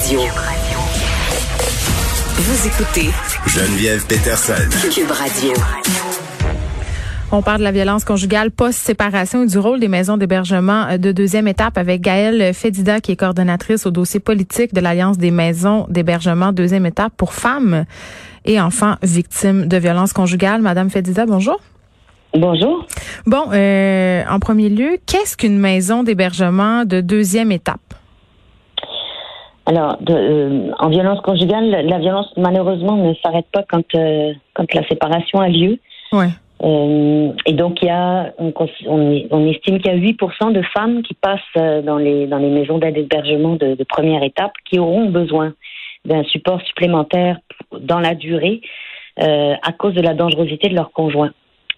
Radio. Vous écoutez Geneviève Peterson. Cube Radio. On parle de la violence conjugale post-séparation et du rôle des maisons d'hébergement euh, de deuxième étape avec Gaëlle Fédida, qui est coordonnatrice au dossier politique de l'Alliance des maisons d'hébergement deuxième étape pour femmes et enfants victimes de violences conjugales. Madame Fédida, bonjour. Bonjour. Bon, euh, en premier lieu, qu'est-ce qu'une maison d'hébergement de deuxième étape? Alors, de, euh, en violence conjugale, la violence malheureusement ne s'arrête pas quand euh, quand la séparation a lieu. Ouais. Euh, et donc il y a, on, on, estime qu'il y a 8% de femmes qui passent dans les dans les maisons d'aide hébergement de, de, première étape qui auront besoin d'un support supplémentaire dans la durée à cause de la dangerosité de leur conjoint.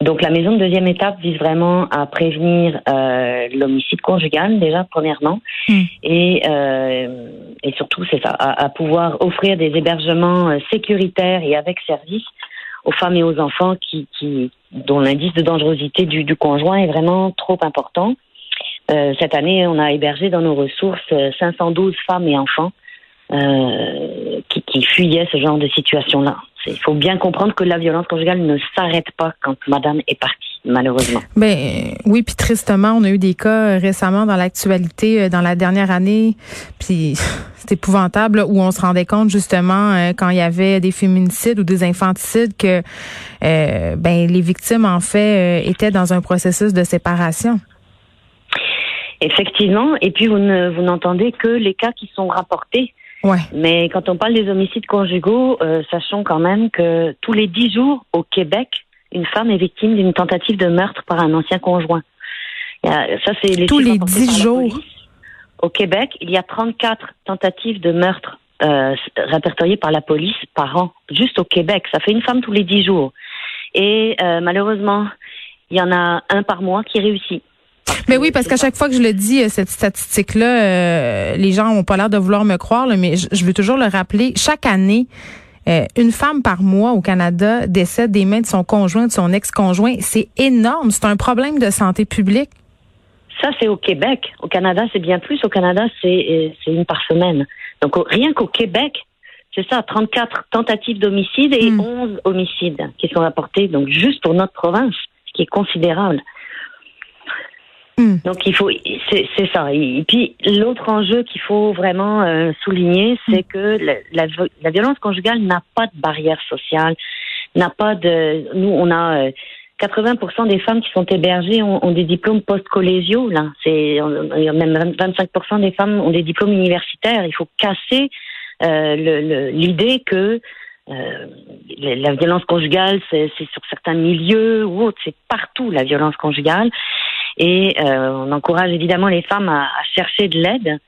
Donc la maison de deuxième étape vise vraiment à prévenir euh, l'homicide conjugal déjà premièrement Mm. et euh, et surtout c'est ça à, à pouvoir offrir des hébergements euh, sécuritaires et avec service aux femmes et aux enfants qui, qui dont l'indice de dangerosité du, du conjoint est vraiment trop important. Euh, cette année, on a hébergé dans nos ressources euh, 512 femmes et enfants euh, qui, qui fuyaient ce genre de situation-là. Il faut bien comprendre que la violence conjugale ne s'arrête pas quand madame est partie, malheureusement. Ben oui, puis tristement, on a eu des cas récemment dans l'actualité euh, dans la dernière année, puis c'est épouvantable là, où on se rendait compte justement euh, quand il y avait des féminicides ou des infanticides que euh, ben les victimes en fait euh, étaient dans un processus de séparation. Effectivement, et puis vous ne vous n'entendez que les cas qui sont rapportés. Ouais. Mais quand on parle des homicides conjugaux, euh, sachons quand même que tous les dix jours au Québec, une femme est victime d'une tentative de meurtre par un ancien conjoint. Il y a- ça, c'est les Tous les rapportés 10 par la jours. Au Québec, il y a 34 tentatives de meurtre euh, répertoriées par la police par an, juste au Québec. Ça fait une femme tous les dix jours. Et euh, malheureusement, il y en a un par mois qui réussit. Mais oui, parce qu'à chaque fois que je le dis, euh, cette statistique-là, euh, les gens ont pas l'air de vouloir me croire, là, mais je, je veux toujours le rappeler. Chaque année, euh, une femme par mois au Canada décède des mains de son conjoint, de son ex-conjoint. C'est énorme. C'est un problème de santé publique. Ça, c'est au Québec. Au Canada, c'est bien plus. Au Canada, c'est euh, une par semaine. Donc, rien qu'au Québec, c'est ça, 34 tentatives d'homicide et Hmm. 11 homicides qui sont rapportés, donc juste pour notre province, ce qui est considérable. Hmm. Donc, il faut, c'est ça. Et puis, l'autre enjeu qu'il faut vraiment euh, souligner, c'est que la, la, la violence conjugale n'a pas de barrière sociale, n'a pas de. Nous, on a. euh, 80% des femmes qui sont hébergées ont, ont des diplômes post-collégiaux. Là, c'est on- il y a même 25% des femmes ont des diplômes universitaires. Il faut casser euh, l'idée que euh, la violence conjugale, c'est sur certains milieux ou autres. C'est partout la violence conjugale. Et euh, on encourage évidemment les femmes à, à chercher de l'aide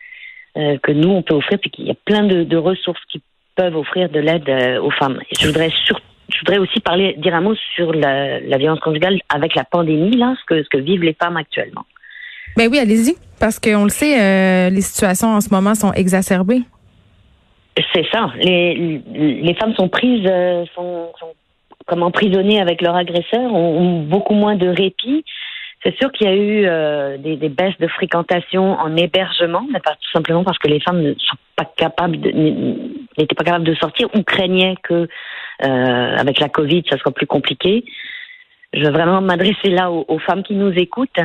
euh, que nous on peut offrir, puis qu'il y a plein de, de ressources qui peuvent offrir de l'aide euh, aux femmes. Et je voudrais surtout je voudrais aussi parler, dire un mot sur la, la violence conjugale avec la pandémie, là, ce que, ce que vivent les femmes actuellement. Ben oui, allez-y, parce qu'on le sait, euh, les situations en ce moment sont exacerbées. C'est ça. Les, les femmes sont prises, euh, sont, sont comme emprisonnées avec leur agresseur, ont, ont beaucoup moins de répit. C'est sûr qu'il y a eu euh, des, baisses de fréquentation en hébergement, mais pas tout simplement parce que les femmes ne sont pas capables, n'étaient pas capables de sortir ou craignaient que euh, avec la Covid, ça soit plus compliqué. Je veux vraiment m'adresser là aux, femmes qui nous écoutent.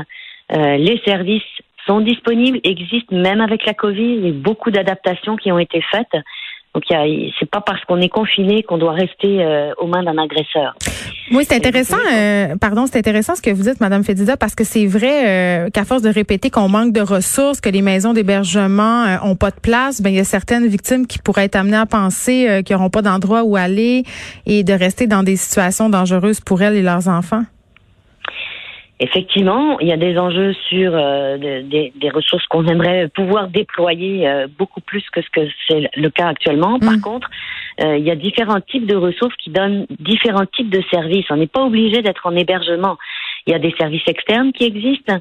Euh, les services sont disponibles, existent même avec la Covid. Il y a beaucoup d'adaptations qui ont été faites. Donc, c'est pas parce qu'on est confiné qu'on doit rester euh, aux mains d'un agresseur. Oui, c'est intéressant. euh, pardon, c'est intéressant ce que vous dites, Madame Fédida, parce que c'est vrai euh, qu'à force de répéter qu'on manque de ressources, que les maisons d'hébergement ont pas de place, ben il y a certaines victimes qui pourraient être amenées à penser euh, qu'ils n'auront pas d'endroit où aller et de rester dans des situations dangereuses pour elles et leurs enfants. Effectivement, il y a des enjeux sur euh, de- des, des ressources qu'on aimerait pouvoir déployer euh, beaucoup plus que ce que c'est le cas actuellement. Par Mm. contre, euh, il y a différents types de ressources qui donnent différents types de services. On n'est pas obligé d'être en hébergement. Il y a des services externes qui existent.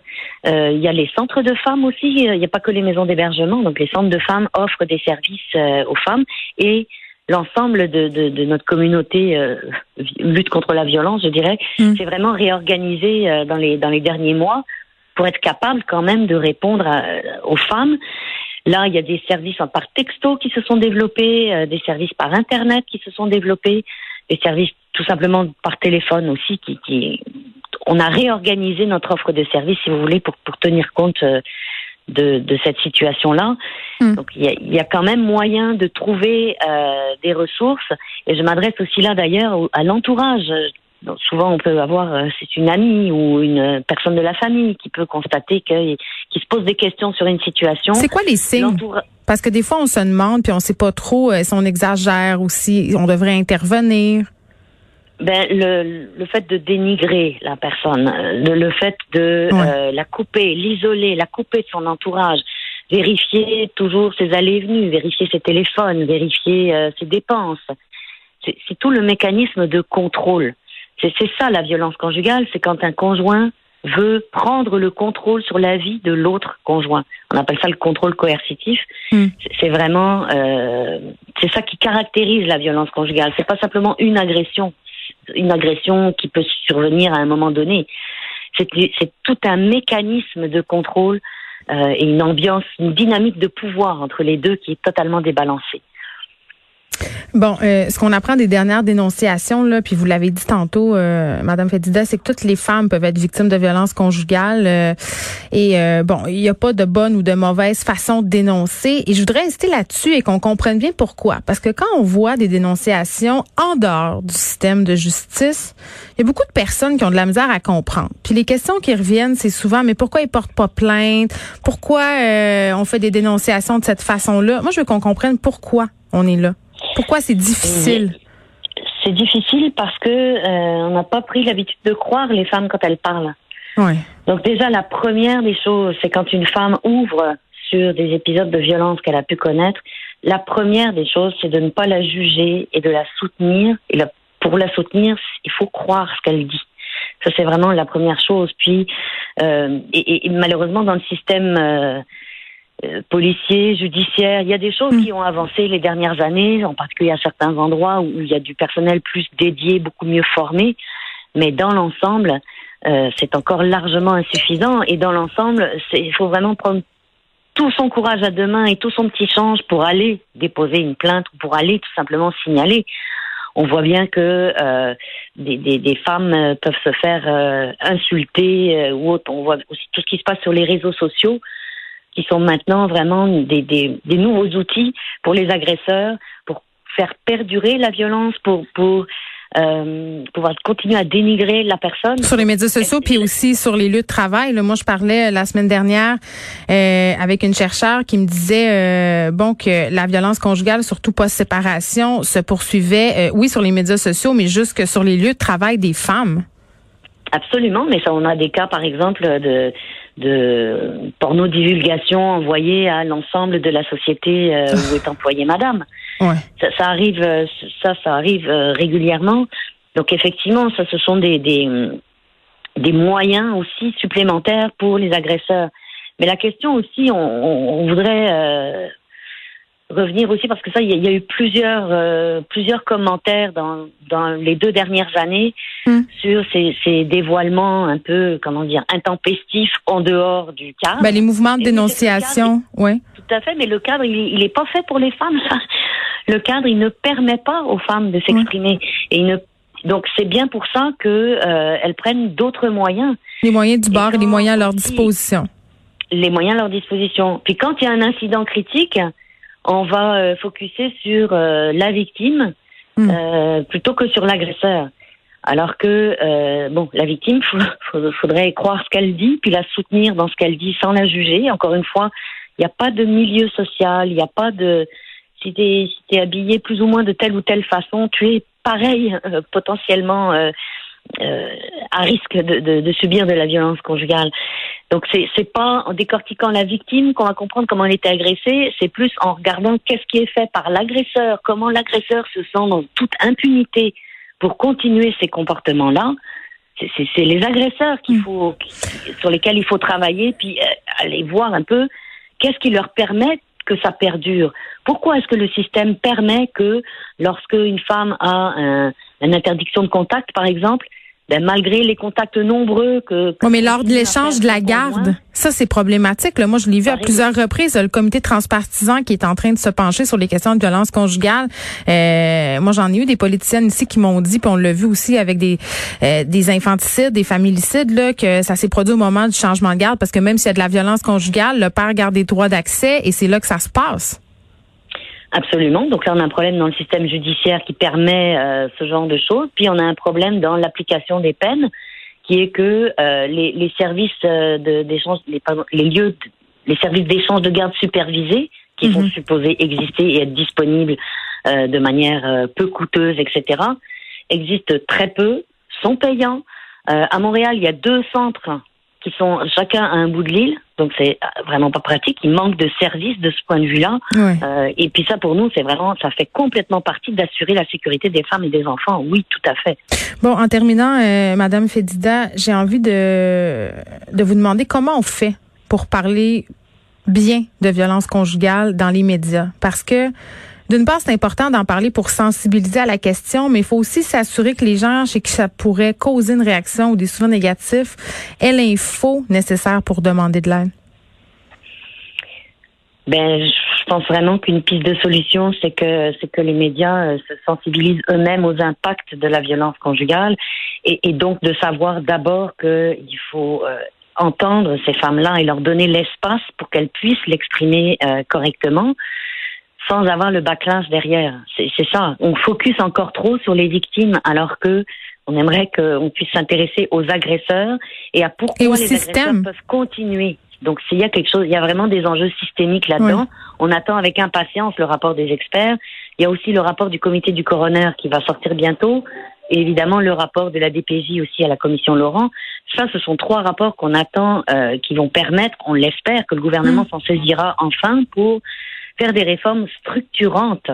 Euh, il y a les centres de femmes aussi. Il n'y a pas que les maisons d'hébergement. Donc les centres de femmes offrent des services euh, aux femmes et l'ensemble de, de, de notre communauté euh, lutte contre la violence, je dirais, Mm. c'est vraiment réorganisé euh, dans les dans les derniers mois pour être capable quand même de répondre à- aux femmes. Là, il y a des services par texto qui se sont développés, euh, des services par Internet qui se sont développés, des services tout simplement par téléphone aussi qui, qui on a réorganisé notre offre de services, si vous voulez, pour, pour tenir compte euh, de, de cette situation-là. Hmm. Donc il y, a, y a quand même moyen de trouver euh, des ressources. Et je m'adresse aussi là d'ailleurs à l'entourage. Donc, souvent on peut avoir, euh, c'est une amie ou une personne de la famille qui peut constater que, qui se pose des questions sur une situation. C'est quoi les signes? Parce que des fois, on se demande, puis on sait pas trop euh, si on exagère ou si on devrait intervenir. Ben, le, le fait de dénigrer la personne, euh, le, le fait de euh, la couper, l'isoler, la couper de son entourage, vérifier toujours ses allées et venues, vérifier ses téléphones, vérifier euh, ses dépenses. C'est tout le mécanisme de contrôle. C'est ça la violence conjugale, c'est quand un conjoint veut prendre le contrôle sur la vie de l'autre conjoint. On appelle ça le contrôle coercitif. Hmm. C'est- C'est vraiment, euh, c'est ça qui caractérise la violence conjugale. C'est pas simplement une agression, une agression qui peut survenir à un moment donné. C'est tout un mécanisme de contrôle euh, et une ambiance, une dynamique de pouvoir entre les deux qui est totalement débalancée. Bon, euh, ce qu'on apprend des dernières dénonciations, là, puis vous l'avez dit tantôt, euh, Madame Fedida, c'est que toutes les femmes peuvent être victimes de violences conjugales. euh, et euh, bon, il n'y a pas de bonne ou de mauvaise façon de dénoncer. Et je voudrais insister là-dessus et qu'on comprenne bien pourquoi. Parce que quand on voit des dénonciations en dehors du système de justice, il y a beaucoup de personnes qui ont de la misère à comprendre. Puis les questions qui reviennent, c'est souvent, mais pourquoi ils portent pas plainte? Pourquoi euh, on fait des dénonciations de cette façon-là? Moi, je veux qu'on comprenne pourquoi on est là. Pourquoi c'est difficile? C'est difficile parce que euh, on n'a pas pris l'habitude de croire les femmes quand elles parlent. Ouais. Donc déjà, la première des choses, c'est quand une femme ouvre sur des épisodes de violence qu'elle a pu connaître, la première des choses, c'est de ne pas la juger et de la soutenir. Et la- pour la soutenir, il faut croire ce qu'elle dit. Ça, c'est vraiment la première chose. Puis, euh, et, et- et malheureusement, dans le système euh, euh, policier, judiciaire, il y a des choses Mm. qui ont avancé les dernières années, en particulier à certains endroits où il y a du personnel plus dédié, beaucoup mieux formé. Mais dans l'ensemble, euh, c'est encore largement insuffisant. Et dans l'ensemble, il faut vraiment prendre tout son courage à deux mains et tout son petit change pour aller déposer une plainte ou pour aller tout simplement signaler. On voit bien que euh, des, des, des femmes euh, peuvent se faire euh, insulter euh, ou autre. On voit aussi tout ce qui se passe sur les réseaux sociaux qui sont maintenant vraiment des, des, des nouveaux outils pour les agresseurs, pour faire perdurer la violence, pour, pour euh, pouvoir continuer à dénigrer la personne. Sur les médias sociaux, puis aussi sur les lieux de travail. Là, moi, je parlais euh, la semaine dernière euh, avec une chercheure qui me disait euh, bon que la violence conjugale, surtout post-séparation, se poursuivait, oui, sur les médias sociaux, mais jusque sur les lieux de travail des femmes. Absolument, mais ça, on a des cas, par exemple, de, de porno-divulgation envoyée à l'ensemble de la société euh, où est employée madame. Ouais. Ça, ça arrive, euh, ça, ça arrive euh, régulièrement. Donc, effectivement, ça, ce sont des, des, des moyens aussi supplémentaires pour les agresseurs. Mais la question aussi, on, on, on voudrait euh, revenir aussi parce que ça, il y, a- il y a eu plusieurs euh, plusieurs commentaires dans dans les deux dernières années Hmm. sur ces, ces dévoilements un peu comment dire intempestifs en dehors du cadre. Ben, les mouvements de Et dénonciation, oui. Tout à fait, mais le cadre, il, il est pas fait pour les femmes. ça. Le cadre, il ne permet pas aux femmes de s'exprimer. Et il ne, donc c'est bien pour ça que euh, elles prennent d'autres moyens, Les moyens du bord et les moyens à leur disposition. les moyens à leur disposition. Puis quand il y a un incident critique, on va euh, focuser sur euh, la victime Hmm. euh, plutôt que sur l'agresseur. Alors que euh, bon, la victime, il faudrait croire ce qu'elle dit, puis la soutenir dans ce qu'elle dit sans la juger. Encore une fois, il n'y a pas de milieu social, il n'y a pas de si t'es si t'es habillé plus ou moins de telle ou telle façon, tu es pareil euh, potentiellement euh, euh, à risque de, de, de subir de la violence conjugale. Donc c'est c'est pas en décortiquant la victime qu'on va comprendre comment elle était agressée, c'est plus en regardant qu'est-ce qui est fait par l'agresseur, comment l'agresseur se sent dans toute impunité pour continuer ces comportements-là. C'est- les agresseurs qu'il faut, sur lesquels il faut travailler, puis euh, aller voir un peu qu'est-ce qui leur permet que ça perdure. Pourquoi est-ce que le système permet que lorsque une femme a un, une interdiction de contact, par exemple, ben, malgré les contacts nombreux que... que mais lors de l'échange de la garde, ça c'est problématique. Là. Moi, je l'ai vu à plusieurs reprises, le comité transpartisan qui est en train de se pencher sur les questions de violence conjugale. Euh, moi, j'en ai eu des politiciennes ici qui m'ont dit, puis on l'a vu aussi avec des, euh, des infanticides, des familicides, là, que ça s'est produit au moment du changement de garde, parce que même s'il y a de la violence conjugale, le père garde des droits d'accès et c'est là que ça se passe. Absolument. Donc là, on a un problème dans le système judiciaire qui permet euh, ce genre de choses. Puis on a un problème dans l'application des peines, qui est que euh, les, les, services euh, d'échange, les, les, lieux, les services d'échange de garde supervisés, qui sont mhm. supposés exister et être disponibles de manière peu coûteuse, etc., existent très peu, sont payants. à Montréal, il y a deux centres qui sont chacun à un bout de l'île, donc c'est vraiment pas pratique. Il manque de services de ce point de vue-là. Euh, et puis ça, pour nous, c'est vraiment, ça fait complètement partie d'assurer la sécurité des femmes et des enfants. Oui, tout à fait. Bon, en terminant, euh, Madame Fedida, j'ai envie de de vous demander comment on fait pour parler bien de violence conjugale dans les médias, parce que d'une part, c'est important d'en parler pour sensibiliser à la question, mais il faut aussi s'assurer que les gens chez qui ça pourrait causer une réaction ou des souvenirs négatifs aient l'info nécessaire pour demander de l'aide. Ben, je pense vraiment qu'une piste de solution, c'est que c'est que les médias euh, se sensibilisent eux-mêmes aux impacts de la violence conjugale et, donc de savoir d'abord qu'il faut euh, entendre ces femmes-là et leur donner l'espace pour qu'elles puissent l'exprimer euh, correctement sans avoir le backlash derrière. C'est ça. On focus encore trop sur les victimes alors que on aimerait qu'on puisse s'intéresser aux agresseurs et à pourquoi les agresseurs peuvent continuer. Donc s'il y a quelque chose, il y a vraiment des enjeux systémiques là-dedans. On attend avec impatience le rapport des experts. Il y a aussi le rapport du comité du coroner qui va sortir bientôt. Et évidemment, le rapport de la DPJ aussi à la commission Laurent. Ça, ce sont trois rapports qu'on attend, euh, qui vont permettre, on l'espère, que le gouvernement mmh. s'en saisira enfin pour faire des réformes structurantes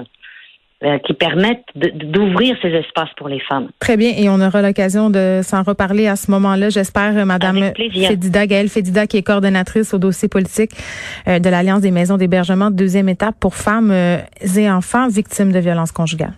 euh, qui permettent d'ouvrir ces espaces pour les femmes. Très bien, et on aura l'occasion de s'en reparler à ce moment-là, j'espère, euh, Madame Fédida, Gaëlle Fédida, qui est coordonnatrice au dossier politique euh, de l'Alliance des maisons d'hébergement, deuxième étape pour femmes et enfants victimes de violences conjugales.